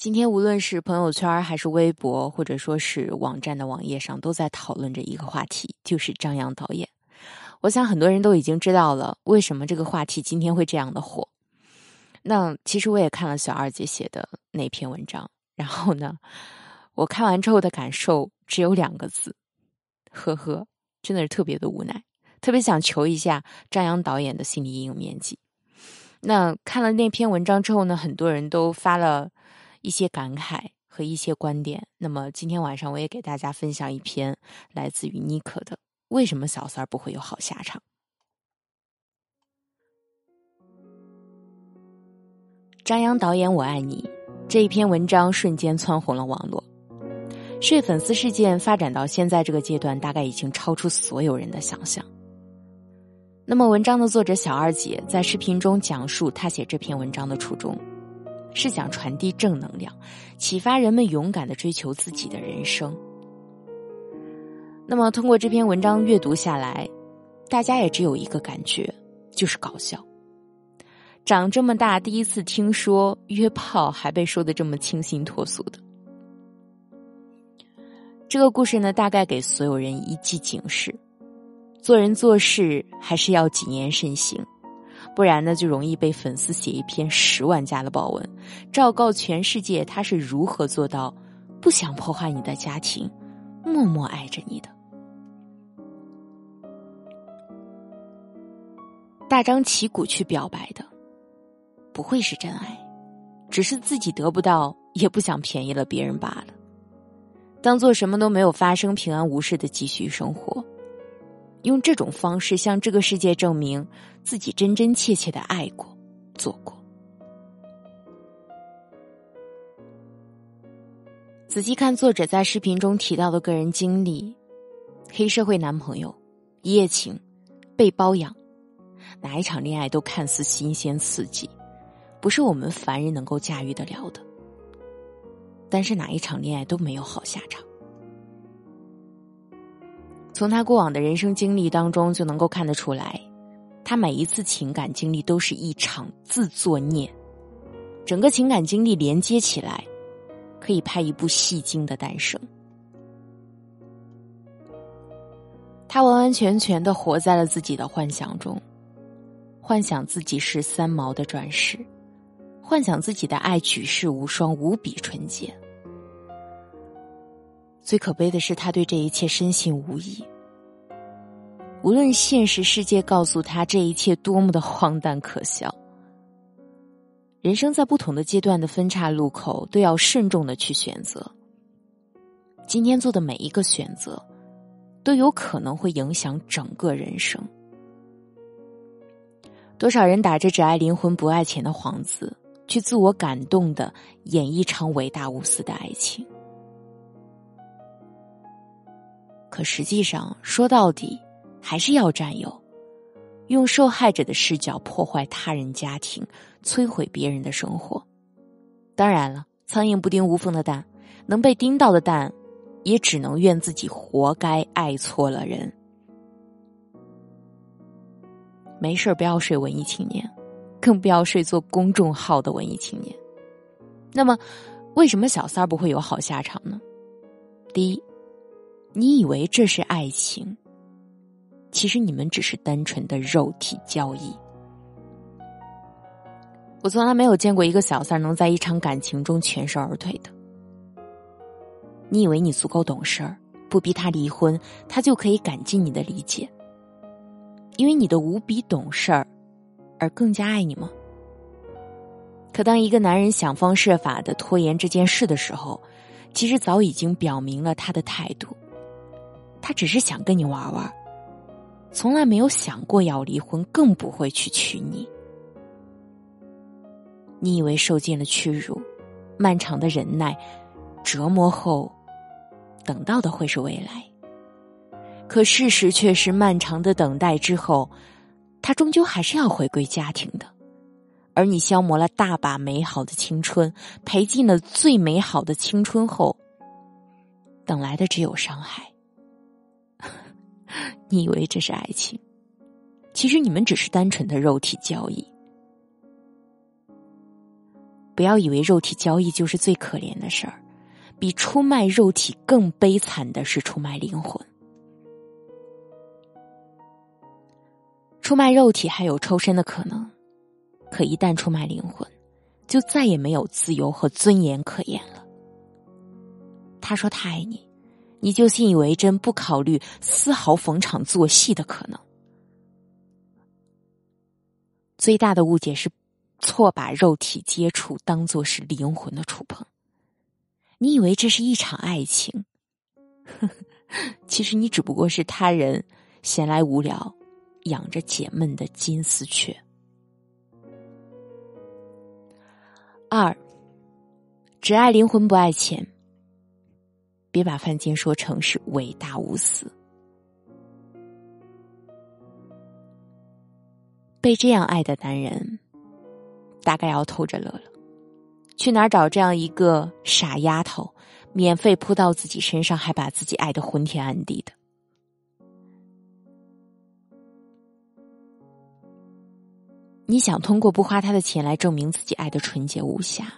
今天无论是朋友圈还是微博，或者说是网站的网页上，都在讨论着一个话题，就是张扬导演。我想很多人都已经知道了为什么这个话题今天会这样的火。那其实我也看了小二姐写的那篇文章，然后呢，我看完之后的感受只有两个字：呵呵，真的是特别的无奈，特别想求一下张扬导演的心理阴影面积。那看了那篇文章之后呢，很多人都发了。一些感慨和一些观点。那么今天晚上我也给大家分享一篇来自于妮可的《为什么小三儿不会有好下场》。张扬导演，我爱你这一篇文章瞬间蹿红了网络。睡粉丝事件发展到现在这个阶段，大概已经超出所有人的想象。那么文章的作者小二姐在视频中讲述她写这篇文章的初衷。是想传递正能量，启发人们勇敢的追求自己的人生。那么，通过这篇文章阅读下来，大家也只有一个感觉，就是搞笑。长这么大，第一次听说约炮还被说的这么清新脱俗的。这个故事呢，大概给所有人一记警示：做人做事还是要谨言慎行。不然呢，就容易被粉丝写一篇十万加的爆文，昭告全世界他是如何做到不想破坏你的家庭，默默爱着你的。大张旗鼓去表白的，不会是真爱，只是自己得不到，也不想便宜了别人罢了，当做什么都没有发生，平安无事的继续生活。用这种方式向这个世界证明自己真真切切的爱过、做过。仔细看作者在视频中提到的个人经历：黑社会男朋友、一夜情、被包养，哪一场恋爱都看似新鲜刺激，不是我们凡人能够驾驭得了的。但是哪一场恋爱都没有好下场。从他过往的人生经历当中就能够看得出来，他每一次情感经历都是一场自作孽，整个情感经历连接起来，可以拍一部戏精的诞生。他完完全全的活在了自己的幻想中，幻想自己是三毛的转世，幻想自己的爱举世无双，无比纯洁。最可悲的是，他对这一切深信无疑。无论现实世界告诉他这一切多么的荒诞可笑，人生在不同的阶段的分岔路口，都要慎重的去选择。今天做的每一个选择，都有可能会影响整个人生。多少人打着只爱灵魂不爱钱的幌子，去自我感动的演一场伟大无私的爱情。可实际上，说到底，还是要占有，用受害者的视角破坏他人家庭，摧毁别人的生活。当然了，苍蝇不叮无缝的蛋，能被叮到的蛋，也只能怨自己活该爱错了人。没事不要睡文艺青年，更不要睡做公众号的文艺青年。那么，为什么小三儿不会有好下场呢？第一。你以为这是爱情，其实你们只是单纯的肉体交易。我从来没有见过一个小三能在一场感情中全身而退的。你以为你足够懂事儿，不逼他离婚，他就可以感激你的理解？因为你的无比懂事儿，而更加爱你吗？可当一个男人想方设法的拖延这件事的时候，其实早已经表明了他的态度。他只是想跟你玩玩，从来没有想过要离婚，更不会去娶你。你以为受尽了屈辱、漫长的忍耐、折磨后，等到的会是未来？可事实却是，漫长的等待之后，他终究还是要回归家庭的。而你消磨了大把美好的青春，赔尽了最美好的青春后，等来的只有伤害。你以为这是爱情，其实你们只是单纯的肉体交易。不要以为肉体交易就是最可怜的事儿，比出卖肉体更悲惨的是出卖灵魂。出卖肉体还有抽身的可能，可一旦出卖灵魂，就再也没有自由和尊严可言了。他说他爱你，你就信以为真，不考虑丝毫逢场作戏的可能。最大的误解是，错把肉体接触当做是灵魂的触碰。你以为这是一场爱情，其实你只不过是他人闲来无聊养着解闷的金丝雀。二，只爱灵魂不爱钱。别把犯贱说成是伟大无私。被这样爱的男人，大概要偷着乐了。去哪儿找这样一个傻丫头，免费扑到自己身上，还把自己爱的昏天暗地的？你想通过不花他的钱来证明自己爱的纯洁无瑕，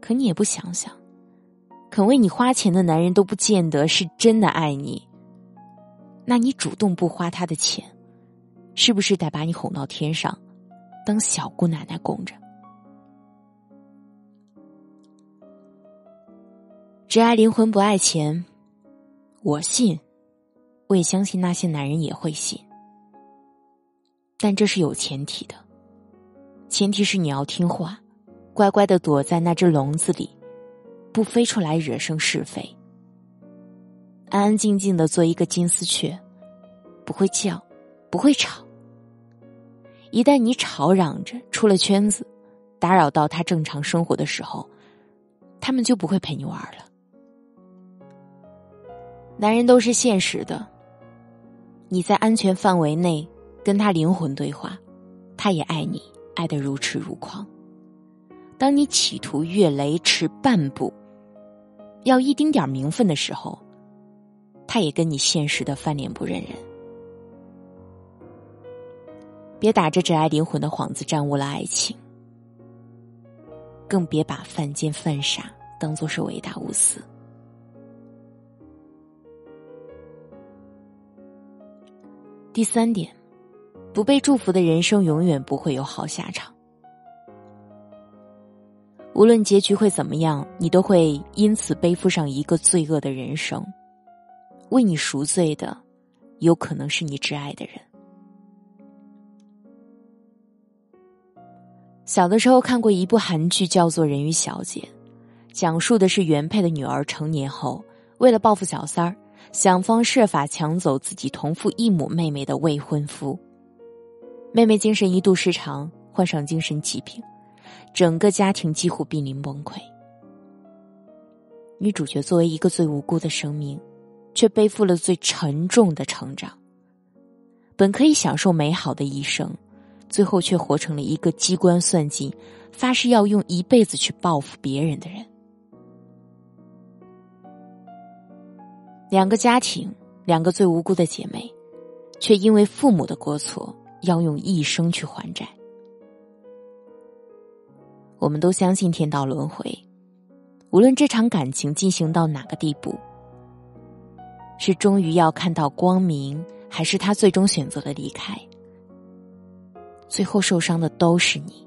可你也不想想。肯为你花钱的男人都不见得是真的爱你，那你主动不花他的钱，是不是得把你哄到天上，当小姑奶奶供着？只爱灵魂不爱钱，我信，我也相信那些男人也会信，但这是有前提的，前提是你要听话，乖乖的躲在那只笼子里。不飞出来惹生是非，安安静静的做一个金丝雀，不会叫，不会吵。一旦你吵嚷着出了圈子，打扰到他正常生活的时候，他们就不会陪你玩了。男人都是现实的，你在安全范围内跟他灵魂对话，他也爱你，爱得如痴如狂。当你企图越雷池半步。要一丁点儿名分的时候，他也跟你现实的翻脸不认人。别打着只爱灵魂的幌子耽误了爱情，更别把犯贱犯傻当做是伟大无私。第三点，不被祝福的人生永远不会有好下场。无论结局会怎么样，你都会因此背负上一个罪恶的人生。为你赎罪的，有可能是你挚爱的人。小的时候看过一部韩剧，叫做《人鱼小姐》，讲述的是原配的女儿成年后，为了报复小三儿，想方设法抢走自己同父异母妹妹的未婚夫。妹妹精神一度失常，患上精神疾病。整个家庭几乎濒临崩溃。女主角作为一个最无辜的生命，却背负了最沉重的成长。本可以享受美好的一生，最后却活成了一个机关算尽、发誓要用一辈子去报复别人的人。两个家庭，两个最无辜的姐妹，却因为父母的过错，要用一生去还债。我们都相信天道轮回，无论这场感情进行到哪个地步，是终于要看到光明，还是他最终选择了离开，最后受伤的都是你，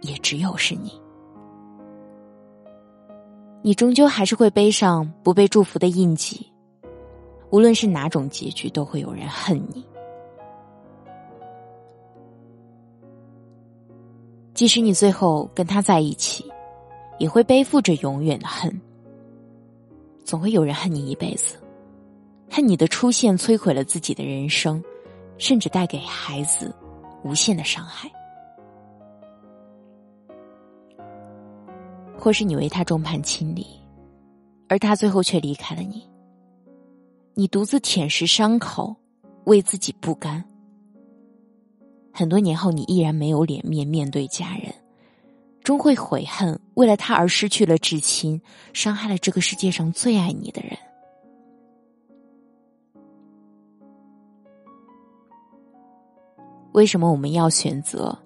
也只有是你。你终究还是会背上不被祝福的印记，无论是哪种结局，都会有人恨你。即使你最后跟他在一起，也会背负着永远的恨。总会有人恨你一辈子，恨你的出现摧毁了自己的人生，甚至带给孩子无限的伤害。或是你为他众叛亲离，而他最后却离开了你，你独自舔舐伤口，为自己不甘。很多年后，你依然没有脸面面对家人，终会悔恨为了他而失去了至亲，伤害了这个世界上最爱你的人。为什么我们要选择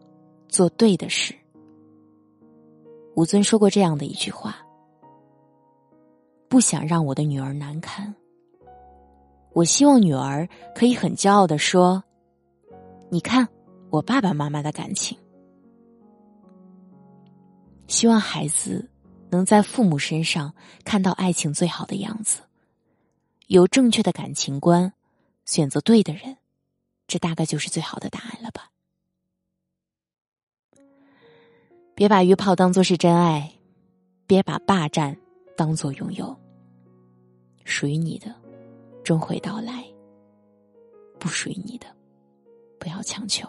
做对的事，吴尊说过这样的一句话：“不想让我的女儿难堪。我希望女儿可以很骄傲的说：‘你看，我爸爸妈妈的感情。’希望孩子能在父母身上看到爱情最好的样子，有正确的感情观，选择对的人，这大概就是最好的答案了吧。”别把约炮当做是真爱，别把霸占当做拥有。属于你的，终会到来；不属于你的，不要强求。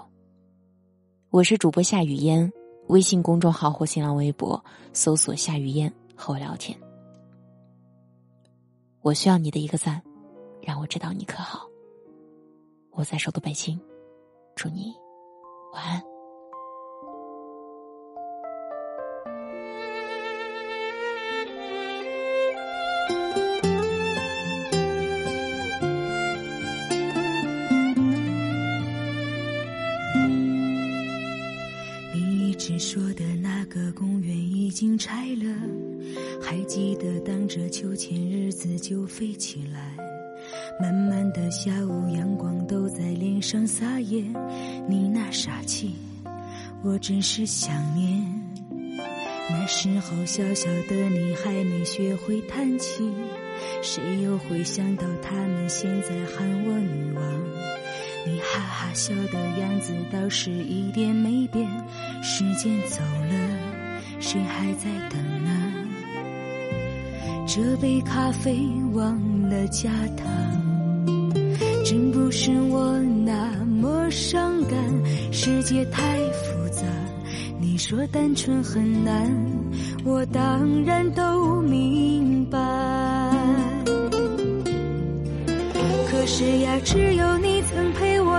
我是主播夏雨嫣，微信公众号或新浪微博搜索“夏雨嫣”和我聊天。我需要你的一个赞，让我知道你可好。我在首都北京，祝你晚安。说的那个公园已经拆了，还记得荡着秋千日子就飞起来。慢慢的下午阳光都在脸上撒野，你那傻气，我真是想念。那时候小小的你还没学会弹琴，谁又会想到他们现在喊我女王？你哈哈笑的样子倒是一点没变，时间走了，谁还在等呢？这杯咖啡忘了加糖，真不是我那么伤感。世界太复杂，你说单纯很难，我当然都明白。可是呀，只有你曾陪。